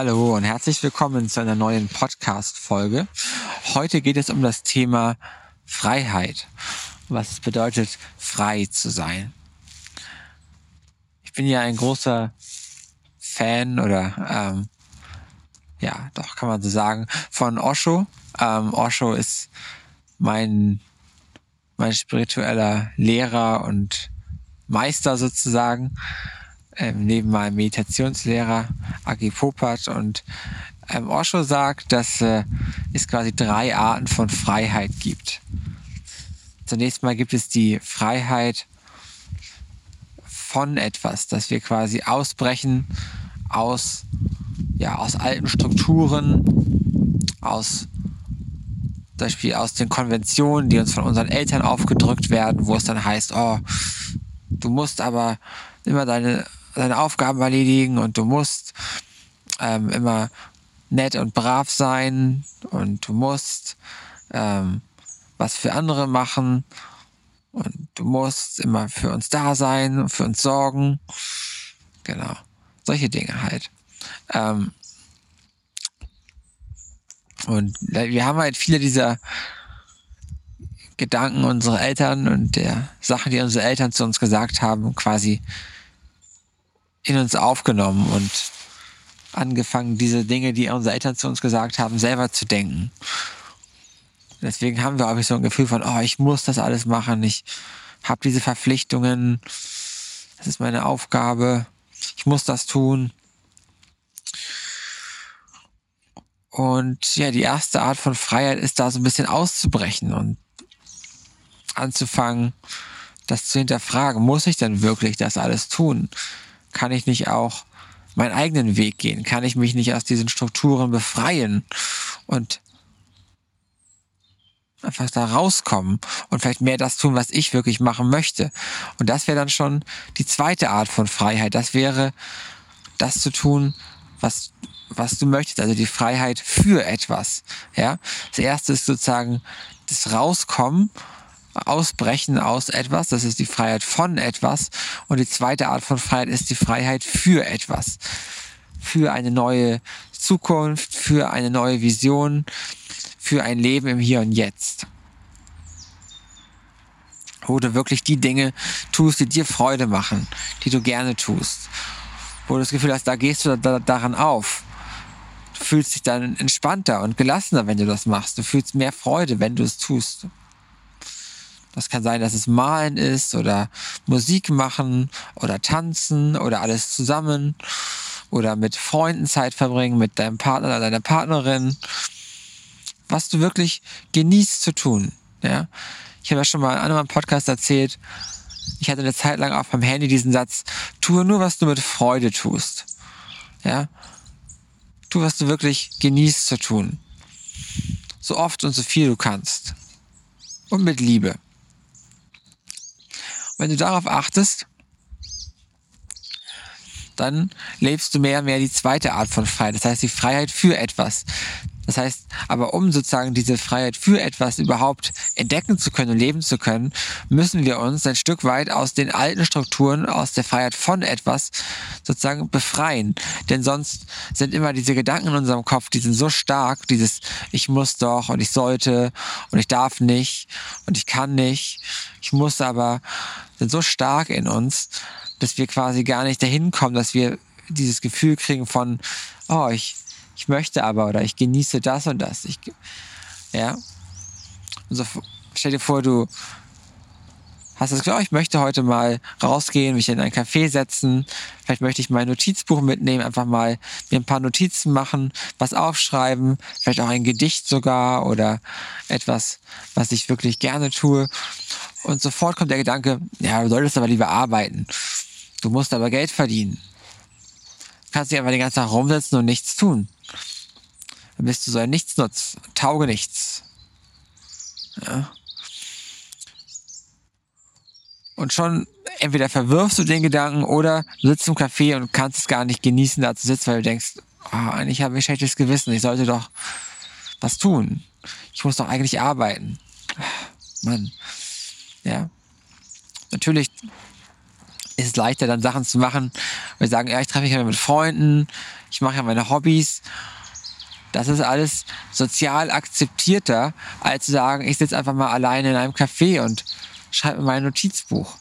Hallo und herzlich willkommen zu einer neuen Podcast-Folge. Heute geht es um das Thema Freiheit. Was es bedeutet, frei zu sein. Ich bin ja ein großer Fan oder ähm, ja, doch kann man so sagen, von Osho. Ähm, Osho ist mein, mein spiritueller Lehrer und Meister sozusagen ähm, neben meinem Meditationslehrer Agi Popat und ähm, Osho sagt, dass äh, es quasi drei Arten von Freiheit gibt. Zunächst mal gibt es die Freiheit von etwas, dass wir quasi ausbrechen aus, ja, aus alten Strukturen, aus zum Beispiel aus den Konventionen, die uns von unseren Eltern aufgedrückt werden, wo es dann heißt, oh, du musst aber immer deine deine Aufgaben erledigen und du musst ähm, immer nett und brav sein und du musst ähm, was für andere machen und du musst immer für uns da sein und für uns sorgen. Genau. Solche Dinge halt. Ähm, und wir haben halt viele dieser Gedanken unserer Eltern und der Sachen, die unsere Eltern zu uns gesagt haben, quasi in uns aufgenommen und angefangen, diese Dinge, die unsere Eltern zu uns gesagt haben, selber zu denken. Deswegen haben wir auch so ein Gefühl von, oh, ich muss das alles machen, ich habe diese Verpflichtungen, das ist meine Aufgabe, ich muss das tun. Und ja, die erste Art von Freiheit ist da so ein bisschen auszubrechen und anzufangen, das zu hinterfragen. Muss ich denn wirklich das alles tun? Kann ich nicht auch meinen eigenen Weg gehen? Kann ich mich nicht aus diesen Strukturen befreien und einfach da rauskommen und vielleicht mehr das tun, was ich wirklich machen möchte? Und das wäre dann schon die zweite Art von Freiheit. Das wäre das zu tun, was was du möchtest, also die Freiheit für etwas. Ja, das erste ist sozusagen das Rauskommen Ausbrechen aus etwas, das ist die Freiheit von etwas. Und die zweite Art von Freiheit ist die Freiheit für etwas. Für eine neue Zukunft, für eine neue Vision, für ein Leben im Hier und Jetzt. Wo du wirklich die Dinge tust, die dir Freude machen, die du gerne tust. Wo du das Gefühl hast, da gehst du da, daran auf. Du fühlst dich dann entspannter und gelassener, wenn du das machst. Du fühlst mehr Freude, wenn du es tust. Das kann sein, dass es Malen ist oder Musik machen oder tanzen oder alles zusammen oder mit Freunden Zeit verbringen, mit deinem Partner oder deiner Partnerin. Was du wirklich genießt zu tun. Ja? Ich habe ja schon mal in einem Podcast erzählt, ich hatte eine Zeit lang auf meinem Handy diesen Satz, tue nur, was du mit Freude tust. Ja? Tu, was du wirklich genießt zu tun. So oft und so viel du kannst. Und mit Liebe. Wenn du darauf achtest, dann lebst du mehr und mehr die zweite Art von Freiheit. Das heißt, die Freiheit für etwas. Das heißt, aber um sozusagen diese Freiheit für etwas überhaupt entdecken zu können und leben zu können, müssen wir uns ein Stück weit aus den alten Strukturen, aus der Freiheit von etwas sozusagen befreien. Denn sonst sind immer diese Gedanken in unserem Kopf, die sind so stark, dieses ich muss doch und ich sollte und ich darf nicht und ich kann nicht, ich muss aber, sind so stark in uns, dass wir quasi gar nicht dahin kommen, dass wir dieses Gefühl kriegen von, oh, ich, ich möchte aber oder ich genieße das und das. Ich, ja. Und so, stell dir vor, du hast das Gefühl, oh, ich möchte heute mal rausgehen, mich in ein Café setzen. Vielleicht möchte ich mein Notizbuch mitnehmen, einfach mal mir ein paar Notizen machen, was aufschreiben, vielleicht auch ein Gedicht sogar oder etwas, was ich wirklich gerne tue. Und sofort kommt der Gedanke, ja, du solltest aber lieber arbeiten. Du musst aber Geld verdienen. Du kannst dich einfach den ganzen Tag rumsetzen und nichts tun dann bist du so ein Nichtsnutz, tauge nichts. Ja. Und schon entweder verwirfst du den Gedanken oder du sitzt im Café und kannst es gar nicht genießen, da zu sitzen, weil du denkst, oh, eigentlich habe ich schlechtes Gewissen, ich sollte doch was tun. Ich muss doch eigentlich arbeiten. Mann. Ja. Natürlich ist es leichter, dann Sachen zu machen. Wir sagen, ja, ich treffe mich ja mit Freunden, ich mache ja meine Hobbys. Das ist alles sozial akzeptierter, als zu sagen, ich sitze einfach mal alleine in einem Café und schreibe mein Notizbuch.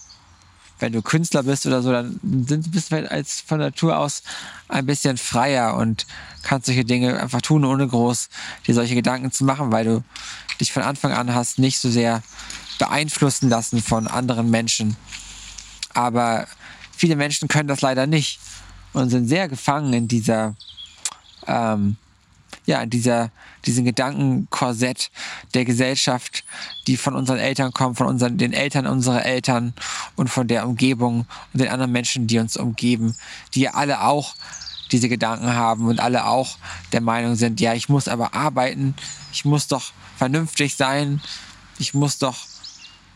Wenn du Künstler bist oder so, dann bist du halt als von Natur aus ein bisschen freier und kannst solche Dinge einfach tun, ohne groß dir solche Gedanken zu machen, weil du dich von Anfang an hast nicht so sehr beeinflussen lassen von anderen Menschen. Aber viele Menschen können das leider nicht und sind sehr gefangen in dieser, ähm, ja, dieser, diesem Gedankenkorsett der Gesellschaft, die von unseren Eltern kommt, von unseren, den Eltern unserer Eltern und von der Umgebung und den anderen Menschen, die uns umgeben, die ja alle auch diese Gedanken haben und alle auch der Meinung sind, ja, ich muss aber arbeiten, ich muss doch vernünftig sein, ich muss doch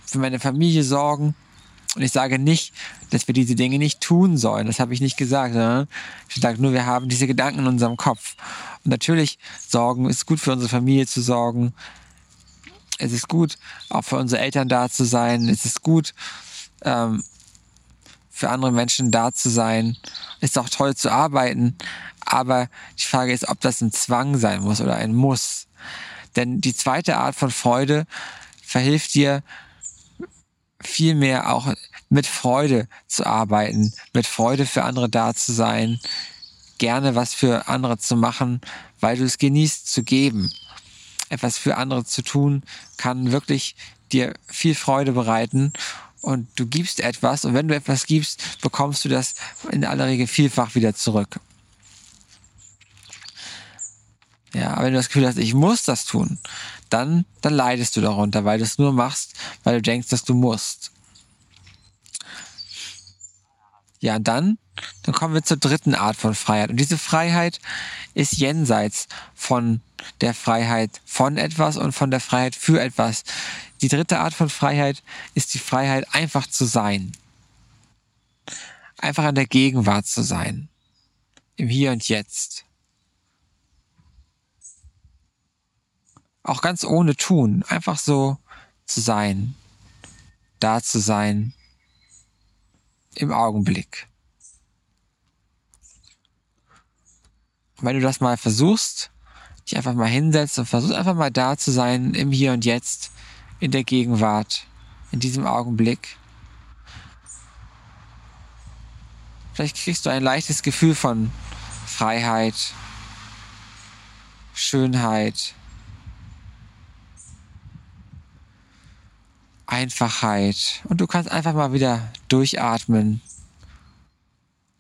für meine Familie sorgen. Und ich sage nicht, dass wir diese Dinge nicht tun sollen. Das habe ich nicht gesagt. Sondern ich sage nur, wir haben diese Gedanken in unserem Kopf. Und natürlich, sorgen ist gut für unsere Familie zu sorgen. Es ist gut, auch für unsere Eltern da zu sein. Es ist gut, ähm, für andere Menschen da zu sein. Es ist auch toll zu arbeiten. Aber die Frage ist, ob das ein Zwang sein muss oder ein Muss. Denn die zweite Art von Freude verhilft dir, viel mehr auch mit Freude zu arbeiten, mit Freude für andere da zu sein, gerne was für andere zu machen, weil du es genießt zu geben. Etwas für andere zu tun kann wirklich dir viel Freude bereiten und du gibst etwas und wenn du etwas gibst, bekommst du das in aller Regel vielfach wieder zurück. Ja, aber wenn du das Gefühl hast, ich muss das tun, dann, dann leidest du darunter, weil du es nur machst, weil du denkst, dass du musst. Ja, dann, dann kommen wir zur dritten Art von Freiheit. Und diese Freiheit ist jenseits von der Freiheit von etwas und von der Freiheit für etwas. Die dritte Art von Freiheit ist die Freiheit, einfach zu sein. Einfach in der Gegenwart zu sein. Im Hier und Jetzt. Auch ganz ohne tun, einfach so zu sein, da zu sein, im Augenblick. Wenn du das mal versuchst, dich einfach mal hinsetzt und versuchst einfach mal da zu sein, im Hier und Jetzt, in der Gegenwart, in diesem Augenblick, vielleicht kriegst du ein leichtes Gefühl von Freiheit, Schönheit, Einfachheit. Und du kannst einfach mal wieder durchatmen.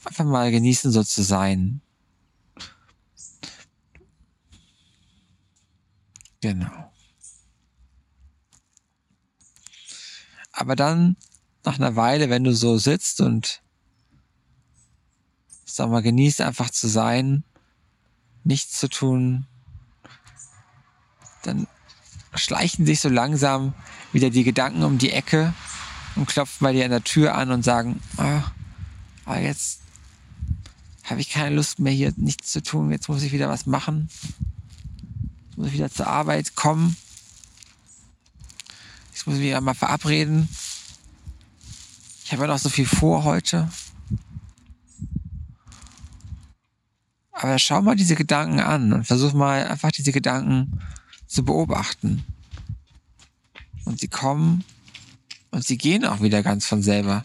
Einfach mal genießen, so zu sein. Genau. Aber dann, nach einer Weile, wenn du so sitzt und sag mal, genießt einfach zu sein, nichts zu tun, dann schleichen sich so langsam wieder die Gedanken um die Ecke und klopfen bei dir an der Tür an und sagen, oh, aber jetzt habe ich keine Lust mehr hier nichts zu tun, jetzt muss ich wieder was machen. Jetzt muss ich wieder zur Arbeit kommen. Ich muss mich ja mal verabreden. Ich habe ja noch so viel vor heute. Aber schau mal diese Gedanken an und versuch mal einfach diese Gedanken zu beobachten. Und sie kommen und sie gehen auch wieder ganz von selber.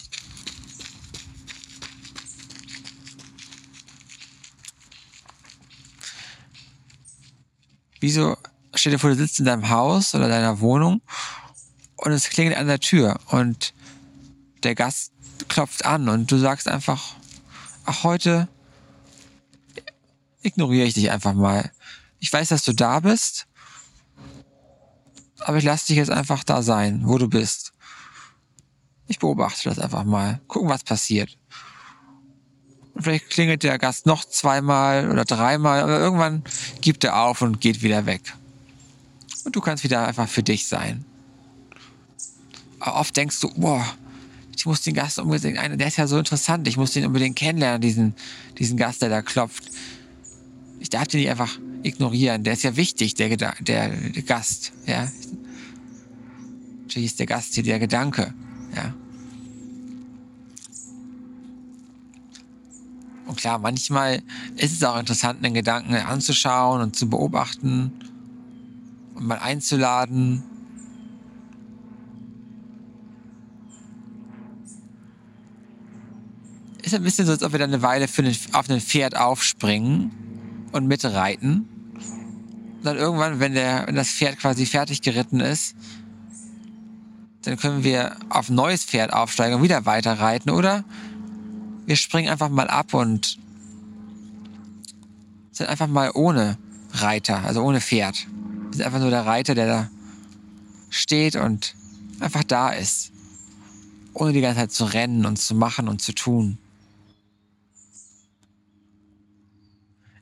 Wieso, stell dir vor, du sitzt in deinem Haus oder deiner Wohnung und es klingelt an der Tür und der Gast klopft an und du sagst einfach, ach, heute ignoriere ich dich einfach mal. Ich weiß, dass du da bist aber ich lasse dich jetzt einfach da sein, wo du bist. Ich beobachte das einfach mal. Gucken, was passiert. Vielleicht klingelt der Gast noch zweimal oder dreimal, aber irgendwann gibt er auf und geht wieder weg. Und du kannst wieder einfach für dich sein. Aber oft denkst du, boah, ich muss den Gast unbedingt, der ist ja so interessant, ich muss den unbedingt kennenlernen, diesen, diesen Gast, der da klopft. Ich darf den nicht einfach ignorieren. Der ist ja wichtig, der, der, der Gast. Ja, natürlich ist der Gast hier der Gedanke. Ja. Und klar, manchmal ist es auch interessant, einen Gedanken anzuschauen und zu beobachten und mal einzuladen. Ist ein bisschen so, als ob wir dann eine Weile den, auf ein Pferd aufspringen und mitreiten. Und dann irgendwann, wenn, der, wenn das Pferd quasi fertig geritten ist, dann können wir auf ein neues Pferd aufsteigen und wieder weiter reiten. Oder wir springen einfach mal ab und sind einfach mal ohne Reiter, also ohne Pferd. Wir sind einfach nur der Reiter, der da steht und einfach da ist. Ohne die ganze Zeit zu rennen und zu machen und zu tun.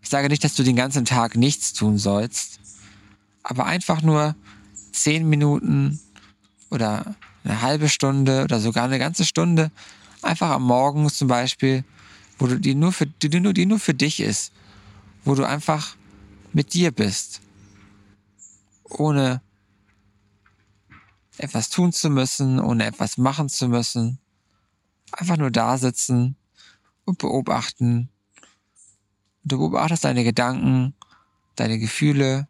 Ich sage nicht, dass du den ganzen Tag nichts tun sollst, aber einfach nur zehn Minuten oder eine halbe Stunde oder sogar eine ganze Stunde einfach am Morgen zum Beispiel, wo du die nur für, die nur, die nur für dich ist, wo du einfach mit dir bist, ohne etwas tun zu müssen, ohne etwas machen zu müssen, einfach nur da sitzen und beobachten. Du beobachtest deine Gedanken, deine Gefühle,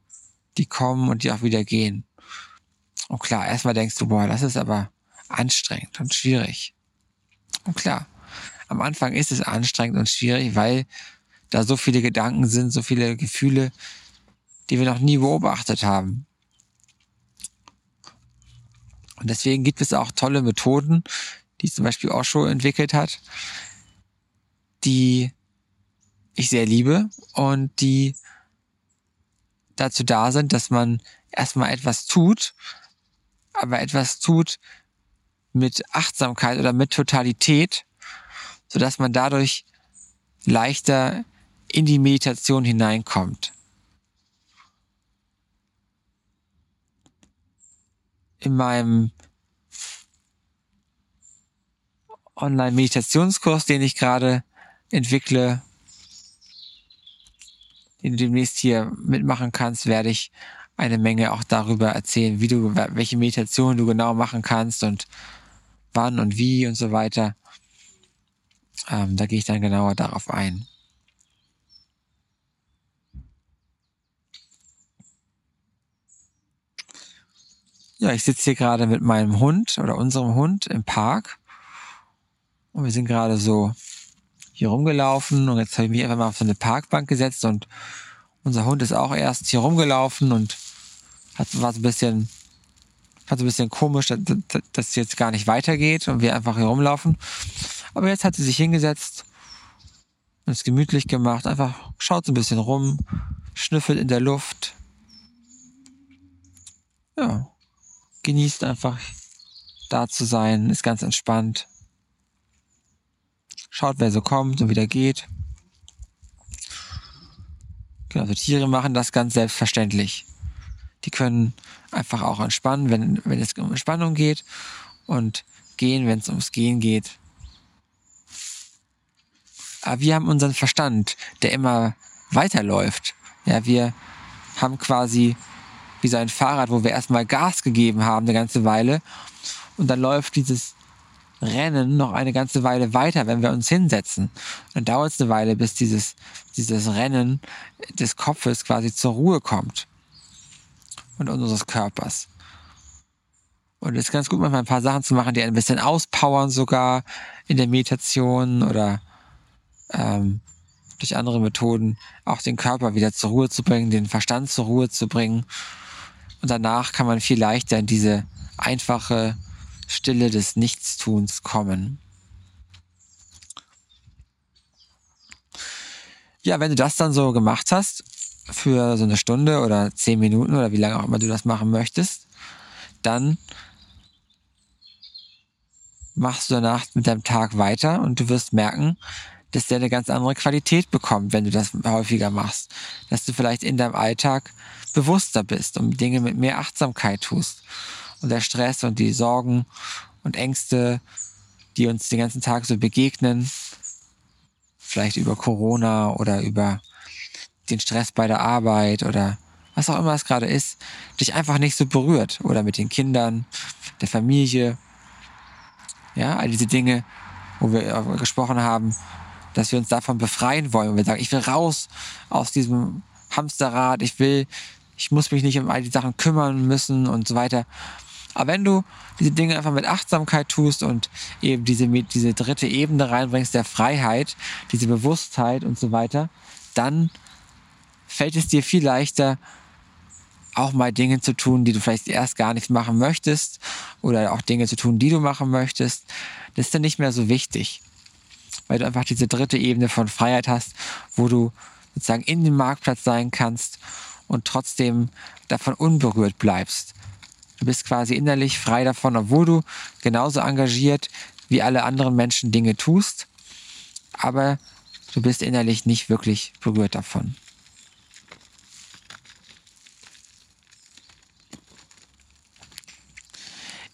die kommen und die auch wieder gehen. Und klar, erstmal denkst du, boah, das ist aber anstrengend und schwierig. Und klar, am Anfang ist es anstrengend und schwierig, weil da so viele Gedanken sind, so viele Gefühle, die wir noch nie beobachtet haben. Und deswegen gibt es auch tolle Methoden, die zum Beispiel Osho entwickelt hat, die ich sehr liebe und die dazu da sind, dass man erstmal etwas tut, aber etwas tut mit Achtsamkeit oder mit Totalität, so dass man dadurch leichter in die Meditation hineinkommt. In meinem Online-Meditationskurs, den ich gerade entwickle, den du demnächst hier mitmachen kannst, werde ich eine Menge auch darüber erzählen, wie du, welche Meditation du genau machen kannst und wann und wie und so weiter. Ähm, da gehe ich dann genauer darauf ein. Ja, ich sitze hier gerade mit meinem Hund oder unserem Hund im Park. Und wir sind gerade so hier rumgelaufen und jetzt habe ich mich einfach mal auf so eine Parkbank gesetzt und unser Hund ist auch erst hier rumgelaufen und hat, war so ein bisschen, war so ein bisschen komisch, dass, dass es jetzt gar nicht weitergeht und wir einfach hier rumlaufen. Aber jetzt hat sie sich hingesetzt und es gemütlich gemacht, einfach schaut so ein bisschen rum, schnüffelt in der Luft. Ja, genießt einfach da zu sein, ist ganz entspannt. Schaut, wer so kommt und wieder geht. Genau, also Tiere machen das ganz selbstverständlich. Die können einfach auch entspannen, wenn, wenn es um Entspannung geht und gehen, wenn es ums Gehen geht. Aber wir haben unseren Verstand, der immer weiterläuft. Ja, wir haben quasi wie so ein Fahrrad, wo wir erstmal Gas gegeben haben eine ganze Weile und dann läuft dieses Rennen noch eine ganze Weile weiter, wenn wir uns hinsetzen. Dann dauert es eine Weile, bis dieses, dieses Rennen des Kopfes quasi zur Ruhe kommt und unseres Körpers. Und es ist ganz gut, manchmal ein paar Sachen zu machen, die ein bisschen auspowern sogar in der Meditation oder ähm, durch andere Methoden auch den Körper wieder zur Ruhe zu bringen, den Verstand zur Ruhe zu bringen. Und danach kann man viel leichter in diese einfache Stille des Nichtstuns kommen. Ja, wenn du das dann so gemacht hast, für so eine Stunde oder zehn Minuten oder wie lange auch immer du das machen möchtest, dann machst du danach mit deinem Tag weiter und du wirst merken, dass der eine ganz andere Qualität bekommt, wenn du das häufiger machst. Dass du vielleicht in deinem Alltag bewusster bist und Dinge mit mehr Achtsamkeit tust. Und der Stress und die Sorgen und Ängste, die uns den ganzen Tag so begegnen, vielleicht über Corona oder über den Stress bei der Arbeit oder was auch immer es gerade ist, dich einfach nicht so berührt. Oder mit den Kindern, der Familie. Ja, all diese Dinge, wo wir gesprochen haben, dass wir uns davon befreien wollen. Und wir sagen, ich will raus aus diesem Hamsterrad, ich will, ich muss mich nicht um all die Sachen kümmern müssen und so weiter. Aber wenn du diese Dinge einfach mit Achtsamkeit tust und eben diese, diese dritte Ebene reinbringst der Freiheit, diese Bewusstheit und so weiter, dann fällt es dir viel leichter, auch mal Dinge zu tun, die du vielleicht erst gar nicht machen möchtest oder auch Dinge zu tun, die du machen möchtest. Das ist dann nicht mehr so wichtig, weil du einfach diese dritte Ebene von Freiheit hast, wo du sozusagen in den Marktplatz sein kannst und trotzdem davon unberührt bleibst. Du bist quasi innerlich frei davon, obwohl du genauso engagiert wie alle anderen Menschen Dinge tust, aber du bist innerlich nicht wirklich berührt davon.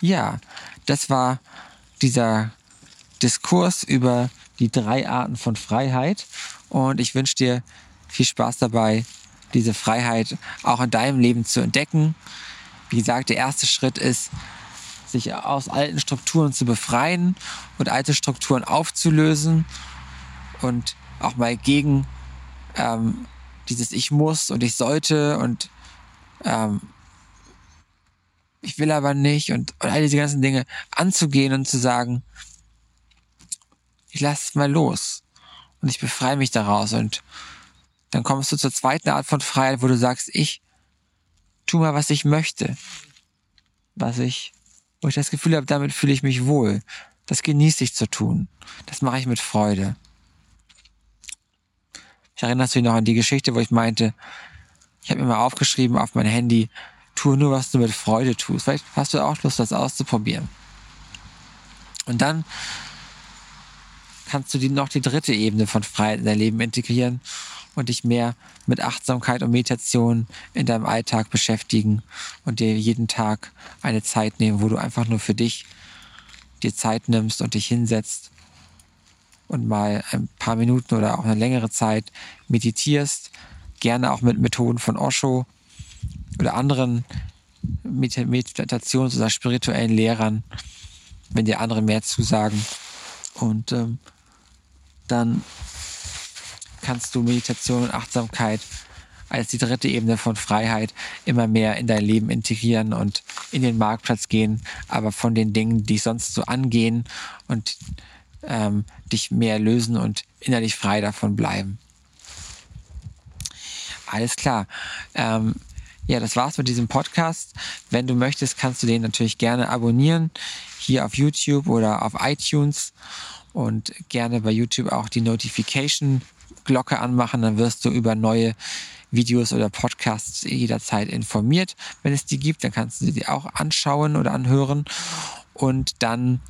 Ja, das war dieser Diskurs über die drei Arten von Freiheit und ich wünsche dir viel Spaß dabei, diese Freiheit auch in deinem Leben zu entdecken. Wie gesagt, der erste Schritt ist, sich aus alten Strukturen zu befreien und alte Strukturen aufzulösen und auch mal gegen ähm, dieses Ich muss und ich sollte und ähm, ich will aber nicht und, und all diese ganzen Dinge anzugehen und zu sagen, ich lasse es mal los und ich befreie mich daraus und dann kommst du zur zweiten Art von Freiheit, wo du sagst, ich tu mal, was ich möchte, was ich, wo ich das Gefühl habe, damit fühle ich mich wohl. Das genieße ich zu tun. Das mache ich mit Freude. Ich erinnere mich noch an die Geschichte, wo ich meinte, ich habe mir mal aufgeschrieben auf mein Handy, tue nur, was du mit Freude tust. Vielleicht hast du auch Lust, das auszuprobieren. Und dann kannst du die, noch die dritte Ebene von Freiheit in dein Leben integrieren und dich mehr mit Achtsamkeit und Meditation in deinem Alltag beschäftigen und dir jeden Tag eine Zeit nehmen, wo du einfach nur für dich dir Zeit nimmst und dich hinsetzt und mal ein paar Minuten oder auch eine längere Zeit meditierst, gerne auch mit Methoden von Osho oder anderen Meditations- oder spirituellen Lehrern, wenn dir andere mehr zusagen. Und ähm, dann kannst du Meditation und Achtsamkeit als die dritte Ebene von Freiheit immer mehr in dein Leben integrieren und in den Marktplatz gehen, aber von den Dingen, die sonst so angehen und ähm, dich mehr lösen und innerlich frei davon bleiben. Alles klar. Ähm, ja, das war's mit diesem Podcast. Wenn du möchtest, kannst du den natürlich gerne abonnieren, hier auf YouTube oder auf iTunes und gerne bei YouTube auch die Notification-Glocke anmachen, dann wirst du über neue Videos oder Podcasts jederzeit informiert. Wenn es die gibt, dann kannst du sie auch anschauen oder anhören. Und dann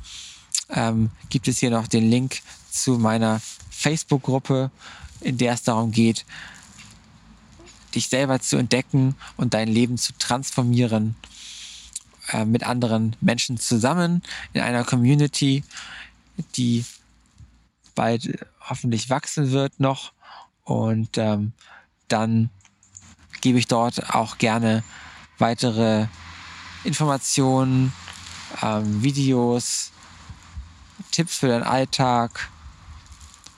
ähm, gibt es hier noch den Link zu meiner Facebook-Gruppe, in der es darum geht, dich selber zu entdecken und dein Leben zu transformieren äh, mit anderen Menschen zusammen in einer Community, die bald hoffentlich wachsen wird noch. Und ähm, dann gebe ich dort auch gerne weitere Informationen, ähm, Videos, Tipps für deinen Alltag,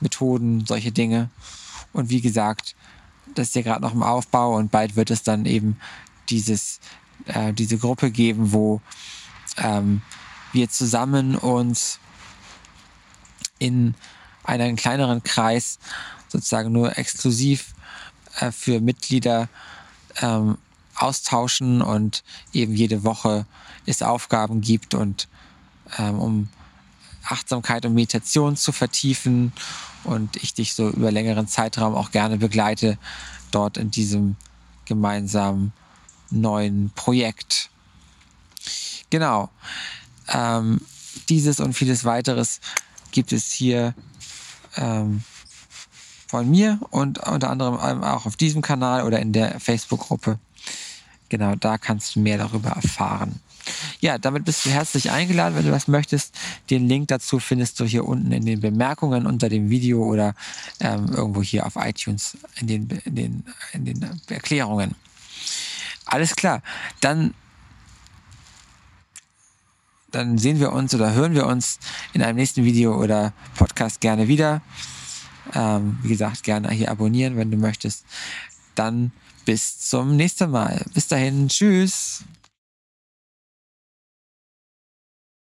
Methoden, solche Dinge. Und wie gesagt, das ist ja gerade noch im Aufbau und bald wird es dann eben dieses, äh, diese Gruppe geben, wo ähm, wir zusammen uns in einen kleineren Kreis sozusagen nur exklusiv äh, für Mitglieder ähm, austauschen und eben jede Woche es Aufgaben gibt und ähm, um Achtsamkeit und Meditation zu vertiefen und ich dich so über längeren Zeitraum auch gerne begleite dort in diesem gemeinsamen neuen Projekt. Genau. Ähm, dieses und vieles weiteres gibt es hier ähm, von mir und unter anderem auch auf diesem Kanal oder in der Facebook-Gruppe. Genau, da kannst du mehr darüber erfahren. Ja, damit bist du herzlich eingeladen, wenn du das möchtest. Den Link dazu findest du hier unten in den Bemerkungen unter dem Video oder ähm, irgendwo hier auf iTunes in den, in, den, in den Erklärungen. Alles klar. Dann, dann sehen wir uns oder hören wir uns in einem nächsten Video oder Podcast gerne wieder. Ähm, wie gesagt, gerne hier abonnieren, wenn du möchtest. Dann bis zum nächsten Mal. Bis dahin, tschüss.